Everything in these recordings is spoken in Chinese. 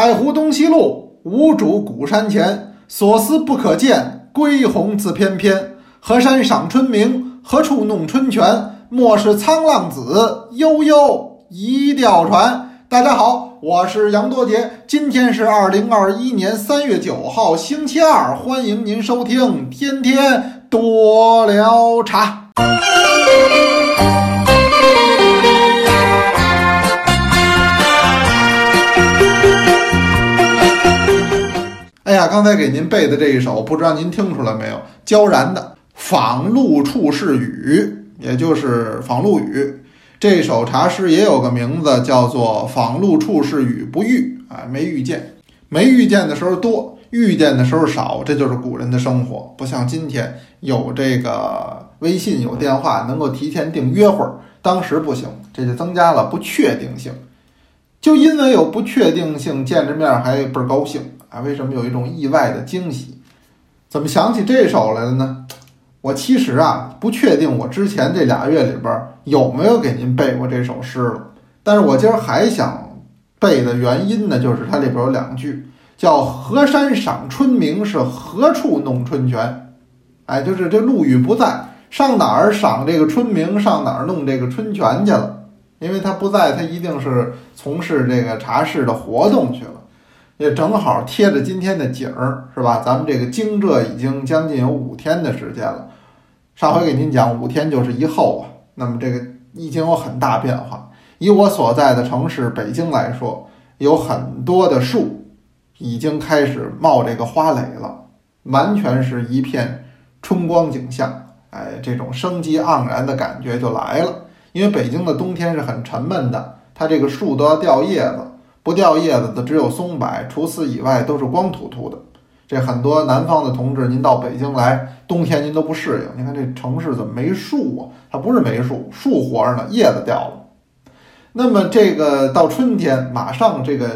太湖东西路，无主古山前。所思不可见，归鸿自翩翩。河山赏春明，何处弄春泉？莫使沧浪子，悠悠一钓船。大家好，我是杨多杰，今天是二零二一年三月九号，星期二，欢迎您收听天天多聊茶。哎呀，刚才给您背的这一首，不知道您听出来没有？焦然的《访陆处士语》，也就是访陆语。这首茶诗也有个名字，叫做《访陆处士语不遇》啊，没遇见，没遇见的时候多，遇见的时候少，这就是古人的生活。不像今天有这个微信、有电话，能够提前订约会儿，当时不行，这就增加了不确定性。就因为有不确定性，见着面还倍儿高兴。啊，为什么有一种意外的惊喜？怎么想起这首来了呢？我其实啊不确定我之前这俩月里边有没有给您背过这首诗了。但是我今儿还想背的原因呢，就是它里边有两句，叫“河山赏春明，是何处弄春泉？”哎，就是这陆羽不在，上哪儿赏这个春明，上哪儿弄这个春泉去了？因为他不在，他一定是从事这个茶室的活动去了。也正好贴着今天的景儿，是吧？咱们这个惊蛰已经将近有五天的时间了。上回给您讲五天就是一后啊，那么这个已经有很大变化。以我所在的城市北京来说，有很多的树已经开始冒这个花蕾了，完全是一片春光景象。哎，这种生机盎然的感觉就来了。因为北京的冬天是很沉闷的，它这个树都要掉叶子。不掉叶子的只有松柏，除此以外都是光秃秃的。这很多南方的同志，您到北京来，冬天您都不适应。您看这城市怎么没树啊？它不是没树，树活着呢，叶子掉了。那么这个到春天，马上这个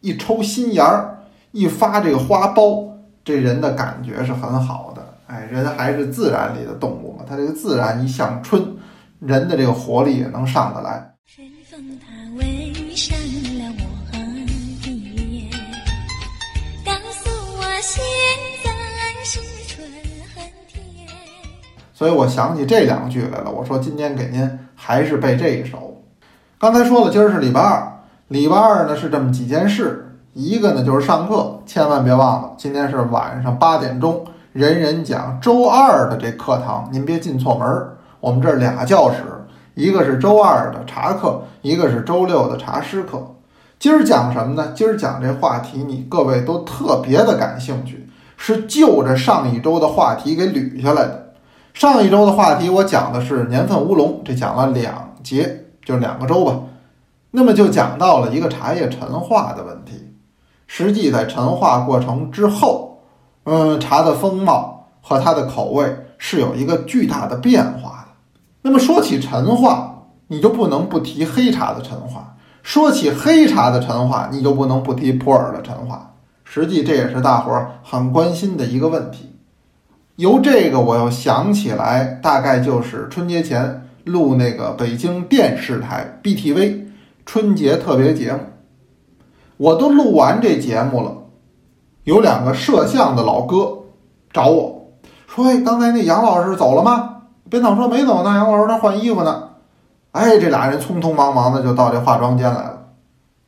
一抽新芽儿，一发这个花苞，这人的感觉是很好的。哎，人还是自然里的动物嘛，它这个自然一向春，人的这个活力也能上得来。所以我想起这两句来了。我说今天给您还是背这一首。刚才说了，今儿是礼拜二，礼拜二呢是这么几件事。一个呢就是上课，千万别忘了，今天是晚上八点钟，人人讲周二的这课堂，您别进错门儿。我们这俩教室，一个是周二的茶课，一个是周六的茶诗课。今儿讲什么呢？今儿讲这话题，你各位都特别的感兴趣，是就着上一周的话题给捋下来的。上一周的话题我讲的是年份乌龙，这讲了两节，就两个周吧。那么就讲到了一个茶叶陈化的问题。实际在陈化过程之后，嗯，茶的风貌和它的口味是有一个巨大的变化的。那么说起陈化，你就不能不提黑茶的陈化；说起黑茶的陈化，你就不能不提普洱的陈化。实际这也是大伙儿很关心的一个问题。由这个我又想起来，大概就是春节前录那个北京电视台 BTV 春节特别节目，我都录完这节目了，有两个摄像的老哥找我说：“哎，刚才那杨老师走了吗？”编导说：“没走呢，杨老师那换衣服呢。”哎，这俩人匆匆忙忙的就到这化妆间来了。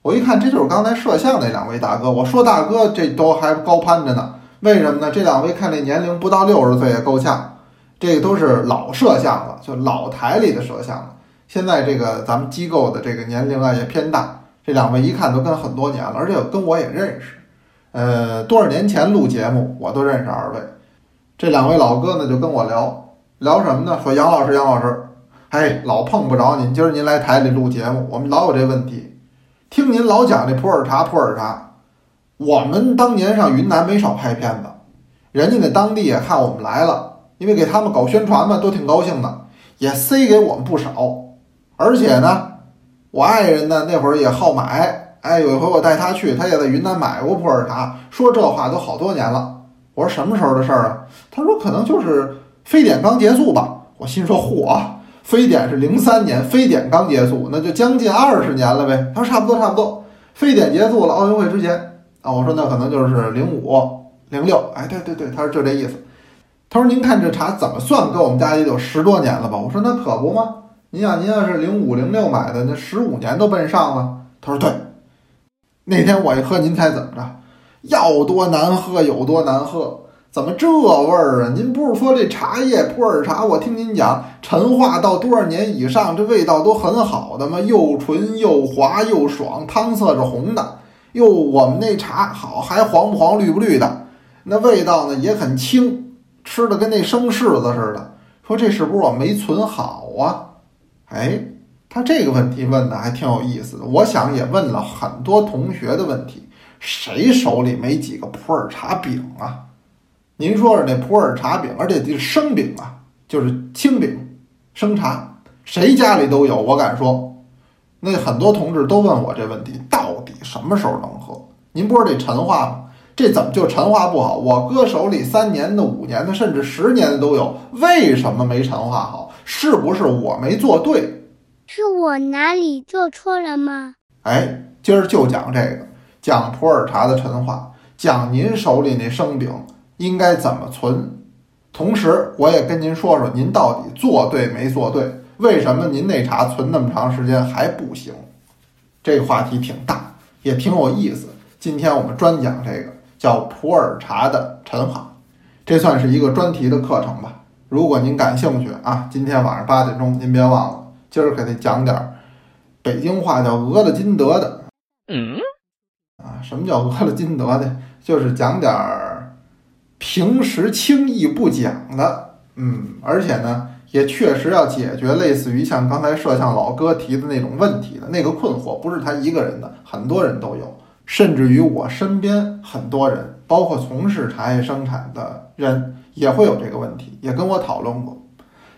我一看，这就是刚才摄像那两位大哥。我说：“大哥，这都还高攀着呢。”为什么呢？这两位看这年龄不到六十岁也够呛，这个都是老摄像了，就老台里的摄像了。现在这个咱们机构的这个年龄啊也偏大，这两位一看都跟很多年了，而且跟我也认识。呃，多少年前录节目我都认识二位。这两位老哥呢就跟我聊聊什么呢？说杨老师，杨老师，哎，老碰不着您，今儿您来台里录节目，我们老有这问题，听您老讲这普洱茶，普洱茶。我们当年上云南没少拍片子，人家那当地也看我们来了，因为给他们搞宣传嘛，都挺高兴的，也塞给我们不少。而且呢，我爱人呢那会儿也好买，哎，有一回我带他去，他也在云南买过普洱茶，说这话都好多年了。我说什么时候的事儿啊？他说可能就是非典刚结束吧。我心说嚯，非典是零三年，非典刚结束，那就将近二十年了呗。他说差不多差不多，非典结束了，奥运会之前。啊，我说那可能就是零五零六，哎，对对对，他说就这意思。他说您看这茶怎么算，搁我们家也有十多年了吧？我说那可不吗？您想您要是零五零六买的，那十五年都奔上了。他说对。那天我一喝，您猜怎么着？要多难喝有多难喝。怎么这味儿啊？您不是说这茶叶普洱茶？我听您讲，陈化到多少年以上，这味道都很好的吗？又纯又滑又爽，汤色是红的。哟，我们那茶好，还黄不黄、绿不绿的，那味道呢也很清，吃的跟那生柿子似的。说这是不是我没存好啊？哎，他这个问题问的还挺有意思的。我想也问了很多同学的问题，谁手里没几个普洱茶饼啊？您说说那普洱茶饼，而且这是生饼啊，就是青饼、生茶，谁家里都有。我敢说，那很多同志都问我这问题：到底什么时候能喝？您不是得陈化吗？这怎么就陈化不好？我哥手里三年的、五年的，甚至十年的都有，为什么没陈化好？是不是我没做对？是我哪里做错了吗？哎，今儿就讲这个，讲普洱茶的陈化，讲您手里那生饼。应该怎么存？同时，我也跟您说说，您到底做对没做对？为什么您那茶存那么长时间还不行？这个话题挺大，也挺有意思。今天我们专讲这个叫普洱茶的陈化，这算是一个专题的课程吧。如果您感兴趣啊，今天晚上八点钟，您别忘了，今儿给得讲点北京话叫俄了金德的。嗯，啊，什么叫俄了金德的？就是讲点儿。平时轻易不讲的，嗯，而且呢，也确实要解决类似于像刚才摄像老哥提的那种问题的那个困惑，不是他一个人的，很多人都有，甚至于我身边很多人，包括从事茶叶生产的人，也会有这个问题，也跟我讨论过。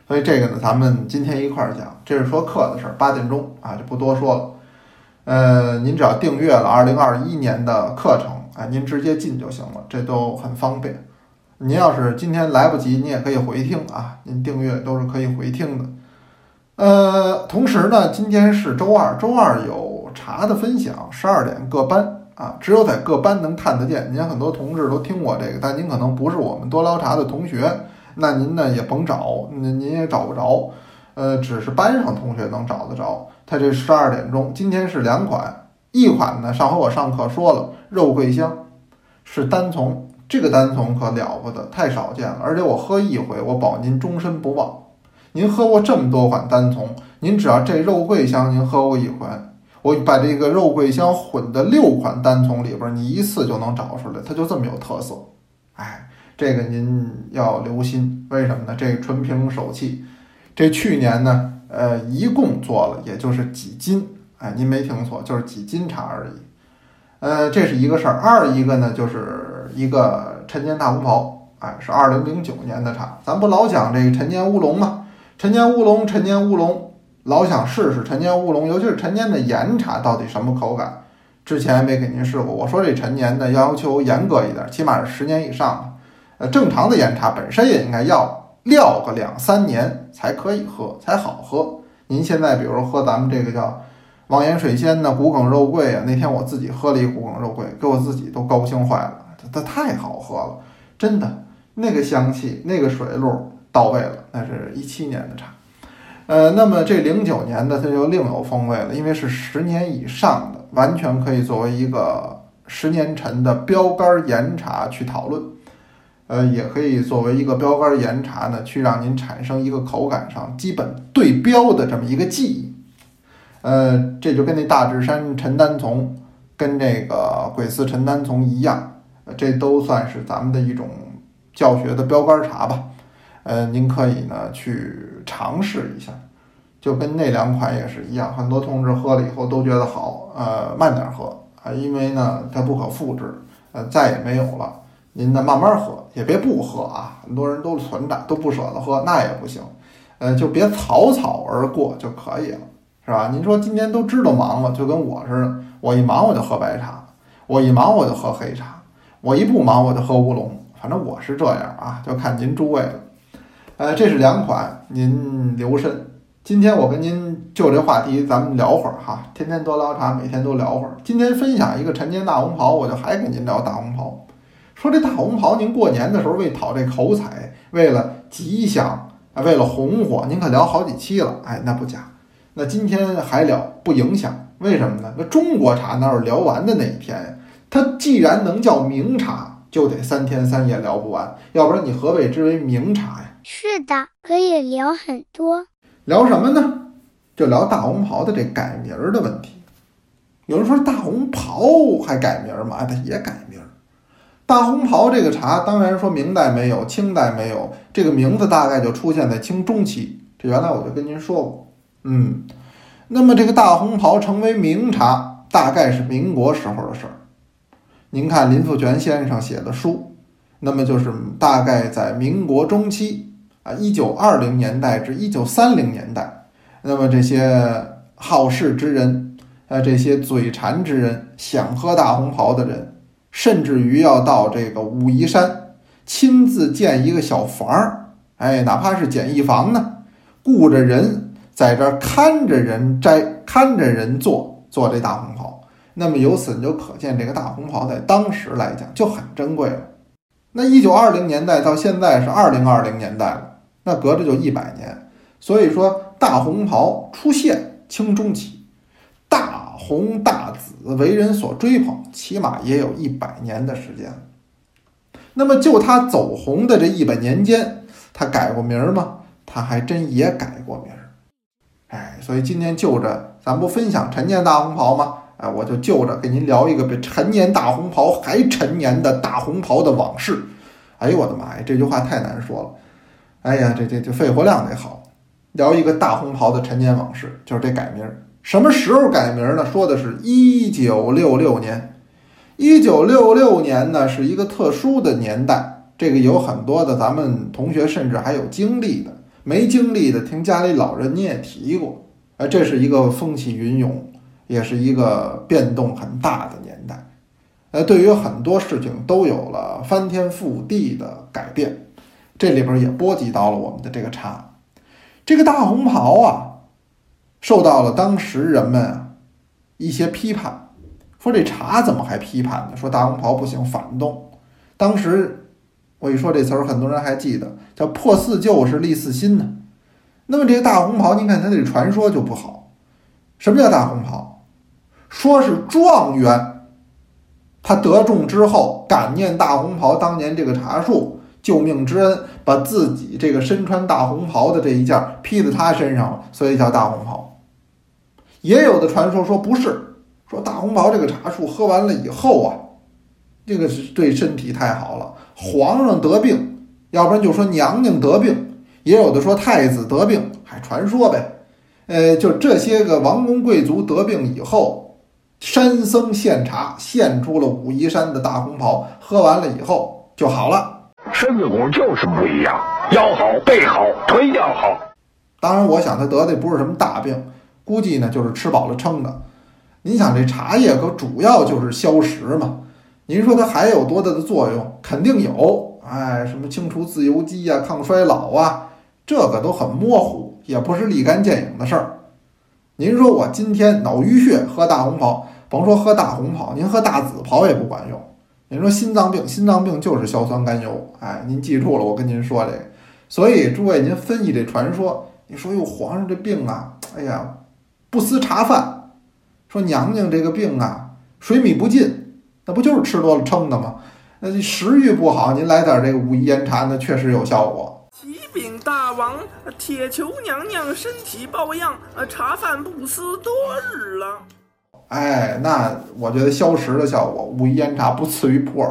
所以这个呢，咱们今天一块儿讲，这是说课的事儿，八点钟啊，就不多说了。呃，您只要订阅了二零二一年的课程，啊，您直接进就行了，这都很方便。您要是今天来不及，你也可以回听啊。您订阅都是可以回听的。呃，同时呢，今天是周二，周二有茶的分享，十二点各班啊，只有在各班能看得见。您很多同志都听过这个，但您可能不是我们多聊茶的同学，那您呢也甭找，您您也找不着。呃，只是班上同学能找得着。他这十二点钟，今天是两款，一款呢，上回我上课说了，肉桂香是单从。这个单丛可了不得，太少见了。而且我喝一回，我保您终身不忘。您喝过这么多款单丛，您只要这肉桂香您喝过一回，我把这个肉桂香混的六款单丛里边，你一次就能找出来，它就这么有特色。哎，这个您要留心，为什么呢？这个纯凭手气。这去年呢，呃，一共做了也就是几斤，哎，您没听错，就是几斤茶而已。呃，这是一个事儿。二一个呢，就是。一个陈年大红袍，哎，是二零零九年的茶。咱不老讲这个陈年乌龙吗？陈年乌龙，陈年乌龙，老想试试陈年乌龙，尤其是陈年的岩茶到底什么口感？之前没给您试过。我说这陈年的要求严格一点，起码是十年以上。呃，正常的岩茶本身也应该要撂个两三年才可以喝，才好喝。您现在比如喝咱们这个叫望岩水仙呢，古梗肉桂啊，那天我自己喝了一古梗肉桂，给我自己都高兴坏了。它太好喝了，真的，那个香气，那个水路到位了。那是一七年的茶，呃，那么这零九年的它就另有风味了，因为是十年以上的，完全可以作为一个十年陈的标杆岩茶去讨论，呃，也可以作为一个标杆岩茶呢，去让您产生一个口感上基本对标的这么一个记忆。呃，这就跟那大智山陈丹丛，跟这个鬼寺陈丹丛一样。这都算是咱们的一种教学的标杆茶吧，呃，您可以呢去尝试一下，就跟那两款也是一样，很多同志喝了以后都觉得好，呃，慢点喝啊，因为呢它不可复制，呃，再也没有了。您呢慢慢喝，也别不喝啊，很多人都存着都不舍得喝，那也不行，呃，就别草草而过就可以了，是吧？您说今天都知道忙了，就跟我似的，我一忙我就喝白茶，我一忙我就喝黑茶。我一不忙我就喝乌龙，反正我是这样啊，就看您诸位了。呃，这是两款，您留神。今天我跟您就这话题，咱们聊会儿哈，天天多聊茶，每天都聊会儿。今天分享一个陈年大红袍，我就还跟您聊大红袍。说这大红袍，您过年的时候为讨这口彩，为了吉祥啊，为了红火，您可聊好几期了。哎，那不假。那今天还聊不影响，为什么呢？那中国茶哪有聊完的那一天呀？它既然能叫名茶，就得三天三夜聊不完，要不然你何谓之为名茶呀？是的，可以聊很多。聊什么呢？就聊大红袍的这改名儿的问题。有人说大红袍还改名儿吗？它也改名儿。大红袍这个茶，当然说明代没有，清代没有，这个名字大概就出现在清中期。这原来我就跟您说过，嗯。那么这个大红袍成为名茶，大概是民国时候的事儿。您看林富全先生写的书，那么就是大概在民国中期。啊，一九二零年代至一九三零年代，那么这些好事之人，呃，这些嘴馋之人，想喝大红袍的人，甚至于要到这个武夷山亲自建一个小房儿，哎，哪怕是简易房呢，雇着人在这儿看着人摘，看着人做做这大红袍。那么由此你就可见，这个大红袍在当时来讲就很珍贵了。那一九二零年代到现在是二零二零年代了。那隔着就一百年，所以说大红袍出现清中期，大红大紫为人所追捧，起码也有一百年的时间。那么就他走红的这一百年间，他改过名儿吗？他还真也改过名儿。哎，所以今天就着咱不分享陈年大红袍吗？我就就着给您聊一个比陈年大红袍还陈年的大红袍的往事。哎呦我的妈呀，这句话太难说了。哎呀，这这这肺活量得好，聊一个大红袍的陈年往事，就是这改名。什么时候改名呢？说的是一九六六年。一九六六年呢，是一个特殊的年代，这个有很多的咱们同学甚至还有经历的，没经历的听家里老人你也提过。哎，这是一个风起云涌，也是一个变动很大的年代。呃，对于很多事情都有了翻天覆地的改变。这里边也波及到了我们的这个茶，这个大红袍啊，受到了当时人们一些批判，说这茶怎么还批判呢？说大红袍不行，反动。当时我一说这词儿，很多人还记得，叫破四旧是立四新呢。那么这个大红袍，您看它这传说就不好。什么叫大红袍？说是状元，他得中之后，感念大红袍当年这个茶树。救命之恩，把自己这个身穿大红袍的这一件披在他身上了，所以叫大红袍。也有的传说说不是，说大红袍这个茶树喝完了以后啊，这个是对身体太好了。皇上得病，要不然就说娘娘得病，也有的说太子得病，还传说呗。呃，就这些个王公贵族得病以后，山僧献茶，献出了武夷山的大红袍，喝完了以后就好了。身子骨就是不一样，腰好背好腿脚好。当然，我想他得的不是什么大病，估计呢就是吃饱了撑的。您想这茶叶可主要就是消食嘛？您说它还有多大的作用？肯定有，哎，什么清除自由基啊、抗衰老啊，这个都很模糊，也不是立竿见影的事儿。您说我今天脑淤血喝大红袍，甭说喝大红袍，您喝大紫袍也不管用。您说心脏病，心脏病就是硝酸甘油，哎，您记住了，我跟您说这个。所以诸位，您分析这传说，你说哟，皇上这病啊，哎呀，不思茶饭，说娘娘这个病啊，水米不进，那不就是吃多了撑的吗？那食欲不好，您来点这个武夷岩茶，那确实有效果。启禀大王，铁球娘娘身体抱恙，呃，茶饭不思多日了。哎，那我觉得消食的效果，武夷岩茶不次于普洱。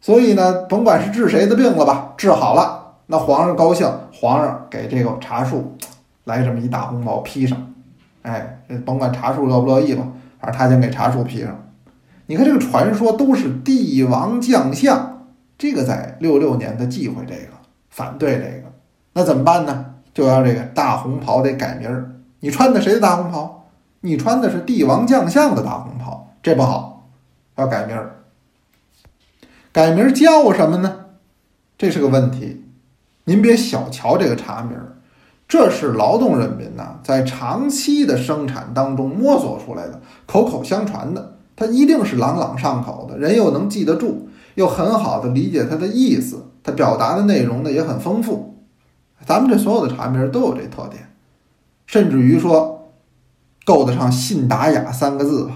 所以呢，甭管是治谁的病了吧，治好了，那皇上高兴，皇上给这个茶树来这么一大红袍披上。哎，甭管茶树乐不乐意吧，反正他先给茶树披上。你看这个传说都是帝王将相，这个在六六年的忌讳这个，反对这个，那怎么办呢？就要这个大红袍得改名儿。你穿的谁的大红袍？你穿的是帝王将相的大红袍，这不好，要改名儿。改名叫什么呢？这是个问题。您别小瞧这个茶名儿，这是劳动人民呐，在长期的生产当中摸索出来的，口口相传的，它一定是朗朗上口的，人又能记得住，又很好的理解它的意思，它表达的内容呢也很丰富。咱们这所有的茶名都有这特点，甚至于说够得上“信达雅”三个字吧。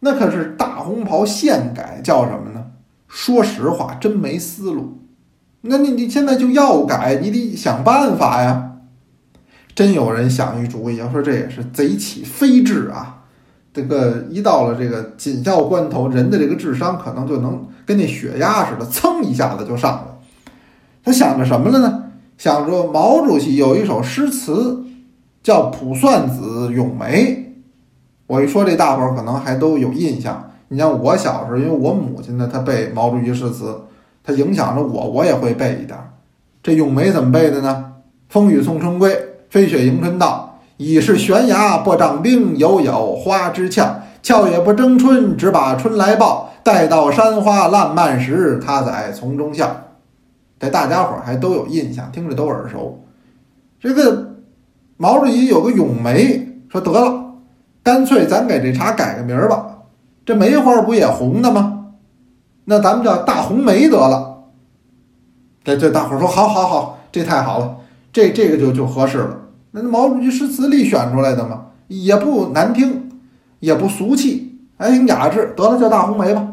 那可是大红袍现改叫什么呢？说实话，真没思路。那你你现在就要改，你得想办法呀。真有人想一主意，要说这也是贼起飞智啊。这个一到了这个紧要关头，人的这个智商可能就能跟那血压似的，噌一下子就上了。他想着什么了呢？想着毛主席有一首诗词，叫《卜算子·咏梅》。我一说这，大伙儿可能还都有印象。你像我小时候，因为我母亲呢，她背毛主席诗词，她影响着我，我也会背一点。这《咏梅》怎么背的呢？风雨送春归，飞雪迎春到。已是悬崖拨张冰，犹有花枝俏。俏也不争春，只把春来报。待到山花烂漫时，他在丛中笑。这大家伙儿还都有印象，听着都耳熟。这个毛主席有个咏梅，说得了。干脆咱给这茶改个名儿吧，这梅花不也红的吗？那咱们叫大红梅得了。这这大伙儿说好，好，好，这太好了，这这个就就合适了。那毛主席诗词里选出来的嘛，也不难听，也不俗气，还挺雅致。得了，叫大红梅吧。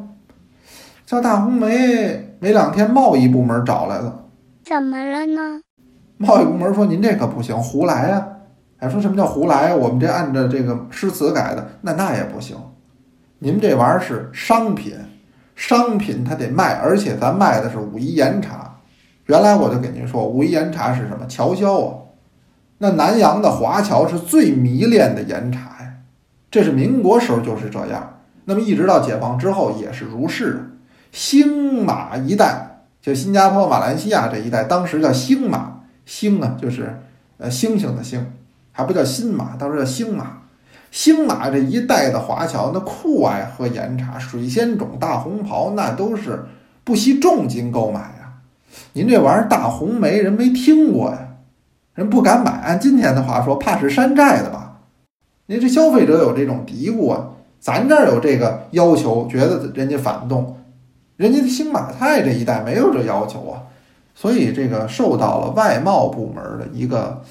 叫大红梅，没两天贸易部门找来了。怎么了呢？贸易部门说您这可不行，胡来呀。还说什么叫胡来？我们这按照这个诗词改的，那那也不行。您这玩意儿是商品，商品它得卖，而且咱卖的是武夷岩茶。原来我就给您说，武夷岩茶是什么？侨销啊。那南洋的华侨是最迷恋的岩茶呀。这是民国时候就是这样，那么一直到解放之后也是如是。星马一带，就新加坡、马来西亚这一带，当时叫星马，星啊就是呃星星的星。还不叫新马，当时叫星马。星马这一带的华侨，那酷爱喝岩茶，水仙种、大红袍，那都是不惜重金购买呀。您这玩意儿大红梅，人没听过呀，人不敢买。按今天的话说，怕是山寨的吧？您这消费者有这种嘀咕啊，咱这儿有这个要求，觉得人家反动，人家星马泰这一带没有这要求啊，所以这个受到了外贸部门的一个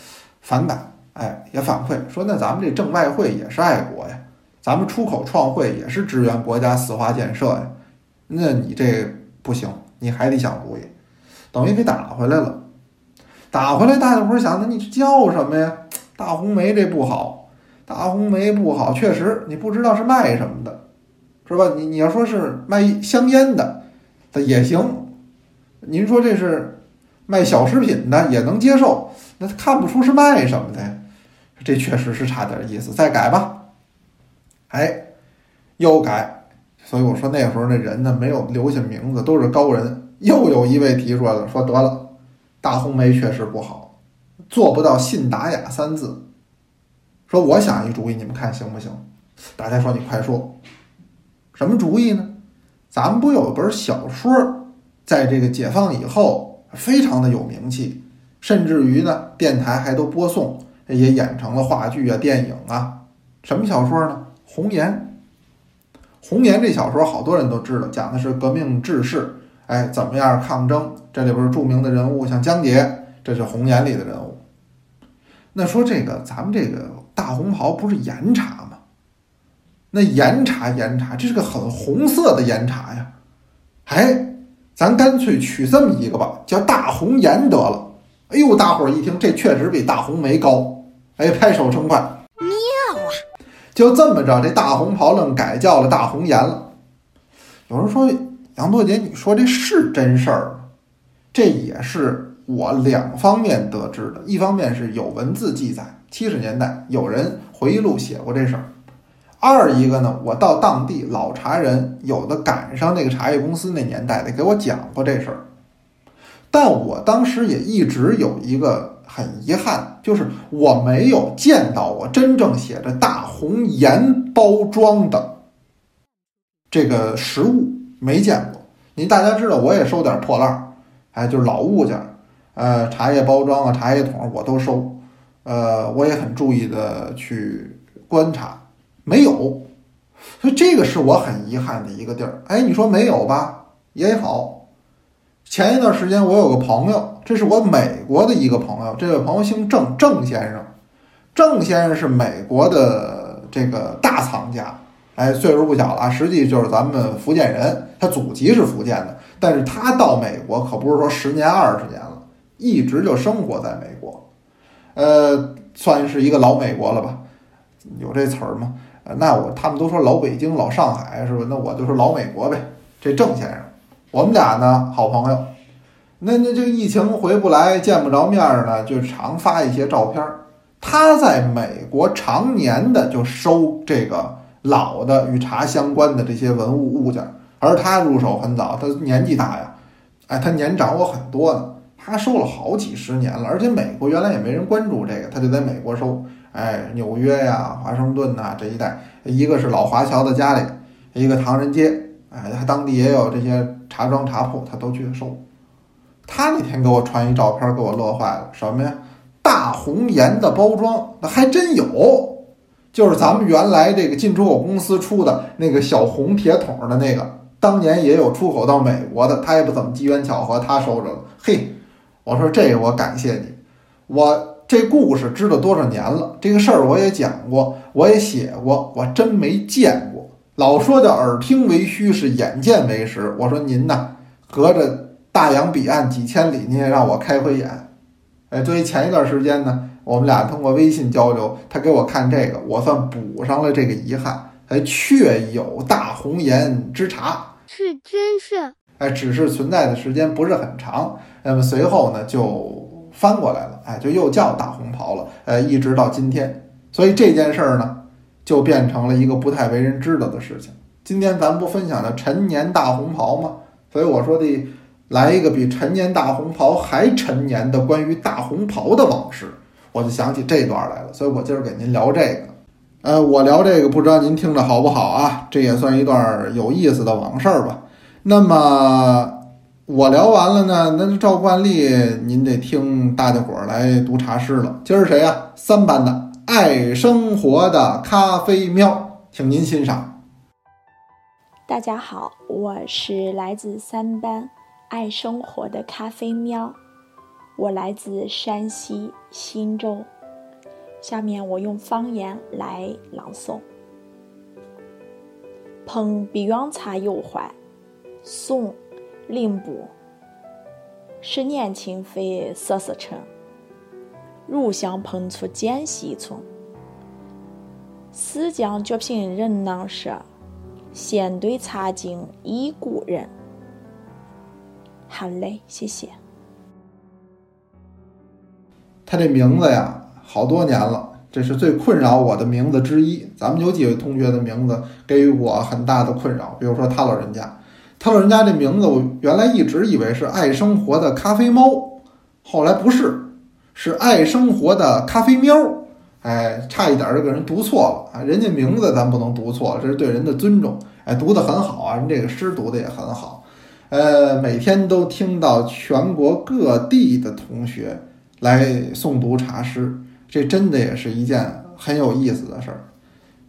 反感。哎，也反馈说，那咱们这挣外汇也是爱国呀，咱们出口创汇也是支援国家四化建设呀。那你这不行，你还得想主意，等于给打回来了。打回来，大家伙想，那你叫什么呀？大红梅这不好，大红梅不好，确实你不知道是卖什么的，是吧？你你要说是卖香烟的，它也行。您说这是卖小食品的，也能接受，那看不出是卖什么的呀。这确实是差点意思，再改吧。哎，又改，所以我说那时候那人呢没有留下名字，都是高人。又有一位提出来了，说得了，大红梅确实不好，做不到信达雅三字。说我想一主意，你们看行不行？大家说你快说，什么主意呢？咱们不有本小说，在这个解放以后非常的有名气，甚至于呢电台还都播送。也演成了话剧啊、电影啊，什么小说呢？《红岩》。《红岩》这小说好多人都知道，讲的是革命志士，哎，怎么样抗争？这里边著名的人物像江蝶，这是《红岩》里的人物。那说这个，咱们这个大红袍不是岩茶吗？那岩茶，岩茶，这是个很红色的岩茶呀。哎，咱干脆取这么一个吧，叫大红岩得了。哎呦，大伙儿一听，这确实比大红梅高，哎，拍手称快，妙啊！就这么着，这大红袍愣改叫了大红颜了。有人说，杨多杰，你说这是真事儿吗？这也是我两方面得知的，一方面是有文字记载，七十年代有人回忆录写过这事儿；二一个呢，我到当地老茶人，有的赶上那个茶叶公司那年代的，给我讲过这事儿。但我当时也一直有一个很遗憾，就是我没有见到过真正写着大红岩包装的这个实物，没见过。您大家知道，我也收点破烂儿，哎，就是老物件，呃，茶叶包装啊，茶叶桶我都收。呃，我也很注意的去观察，没有，所以这个是我很遗憾的一个地儿。哎，你说没有吧？也好，前一段时间我有个朋友，这是我美国的一个朋友，这位朋友姓郑，郑先生，郑先生是美国的这个大藏家。哎，岁数不小了，实际就是咱们福建人，他祖籍是福建的，但是他到美国可不是说十年二十年了，一直就生活在美国，呃，算是一个老美国了吧？有这词儿吗？那我他们都说老北京、老上海是吧？那我就说老美国呗。这郑先生，我们俩呢好朋友，那那这疫情回不来，见不着面儿呢，就常发一些照片儿。他在美国常年的就收这个。老的与茶相关的这些文物物件，而他入手很早，他年纪大呀，哎，他年长我很多呢，他收了好几十年了，而且美国原来也没人关注这个，他就在美国收，哎，纽约呀、华盛顿呐这一带，一个是老华侨的家里，一个唐人街，哎，他当地也有这些茶庄茶铺，他都去收。他那天给我传一照片，给我乐坏了，什么呀？大红颜的包装，那还真有。就是咱们原来这个进出口公司出的那个小红铁桶的那个，当年也有出口到美国的，他也不怎么机缘巧合，他收着了。嘿，我说这我感谢你，我这故事知道多少年了，这个事儿我也讲过，我也写过，我真没见过。老说的耳听为虚，是眼见为实。我说您呐，隔着大洋彼岸几千里，您也让我开回眼。哎，所以前一段时间呢。我们俩通过微信交流，他给我看这个，我算补上了这个遗憾。还确有大红颜之茶，是真是。哎，只是存在的时间不是很长。那么随后呢，就翻过来了，哎，就又叫大红袍了。呃，一直到今天，所以这件事儿呢，就变成了一个不太为人知道的事情。今天咱不分享的陈年大红袍吗？所以我说的，来一个比陈年大红袍还陈年的关于大红袍的往事。我就想起这段来了，所以我今儿给您聊这个。呃，我聊这个，不知道您听着好不好啊？这也算一段有意思的往事吧。那么我聊完了呢，那就照惯例，您得听大家伙儿来读茶诗了。今儿谁呀？三班的爱生活的咖啡喵，请您欣赏。大家好，我是来自三班爱生活的咖啡喵。我来自山西忻州，下面我用方言来朗诵：碰碧阳茶又怀，宋·令补。十年情非色色尘，如相碰出间隙村。死将绝品人难舍，闲对茶经忆故人。好嘞，谢谢。他这名字呀，好多年了，这是最困扰我的名字之一。咱们有几位同学的名字给予我很大的困扰，比如说他老人家，他老人家这名字，我原来一直以为是爱生活的咖啡猫，后来不是，是爱生活的咖啡喵。哎，差一点就给人读错了啊！人家名字咱不能读错，这是对人的尊重。哎，读得很好啊，人这个诗读得也很好。呃，每天都听到全国各地的同学。来诵读茶诗，这真的也是一件很有意思的事儿。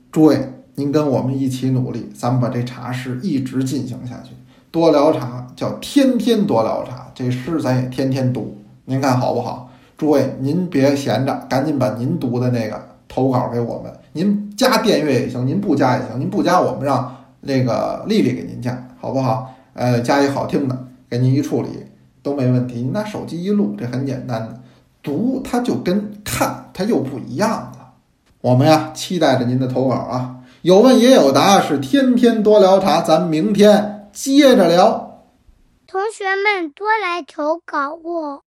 诸位，您跟我们一起努力，咱们把这茶诗一直进行下去。多聊茶叫天天多聊茶，这诗咱也天天读，您看好不好？诸位，您别闲着，赶紧把您读的那个投稿给我们。您加电阅也行，您不加也行，您不加我们让那个丽丽给您加，好不好？呃，加一好听的，给您一处理都没问题。您拿手机一录，这很简单的。读它就跟看它又不一样了。我们呀，期待着您的投稿啊！有问也有答，是天天多聊茶。咱明天接着聊。同学们多来投稿哦。